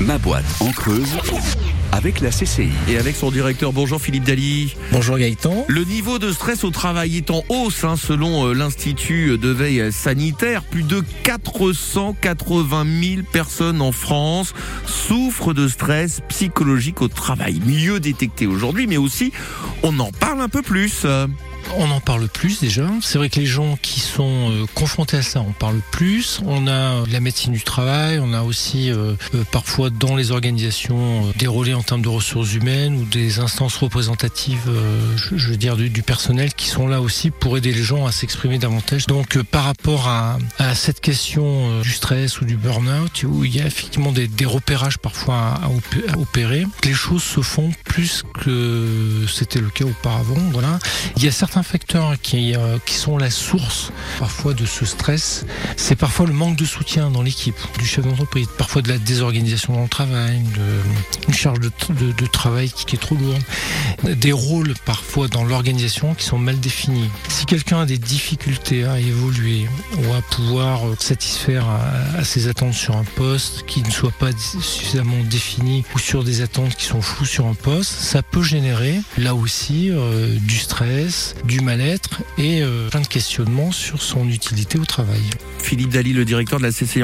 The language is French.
Ma boîte en Creuse avec la CCI. Et avec son directeur, bonjour Philippe Dali. Bonjour Gaëtan. Le niveau de stress au travail est en hausse hein, selon euh, l'Institut de veille sanitaire. Plus de 480 000 personnes en France souffrent de stress psychologique au travail. Mieux détecté aujourd'hui, mais aussi on en parle un peu plus. On en parle plus déjà. C'est vrai que les gens qui sont euh, confrontés à ça, on parle plus. On a la médecine du travail, on a aussi euh, euh, dans les organisations des relais en termes de ressources humaines ou des instances représentatives, je, veux dire, du, personnel qui sont là aussi pour aider les gens à s'exprimer davantage. Donc par rapport à, cette question du stress ou du burn-out, où il y a effectivement des, repérages parfois à, opérer, les choses se font plus que c'était le cas auparavant. Voilà. Il y a certains facteurs euh, qui sont la source parfois de ce stress. C'est parfois le manque de soutien dans l'équipe du chef d'entreprise, parfois de la désorganisation dans travail, de, une charge de, travail qui, est trop lourde, des rôles parfois dans l'organisation qui sont mal définis. Si quelqu'un a des difficultés à évoluer ou à pouvoir euh, satisfaire à, ses attentes sur un poste qui ne soit pas suffisamment défini ou sur des attentes qui sont floues sur un poste, ça peut générer là aussi euh, du stress, du mal-être et euh, plein de questionnements sur son utilité au travail. Philippe Dali, le directeur de la CCI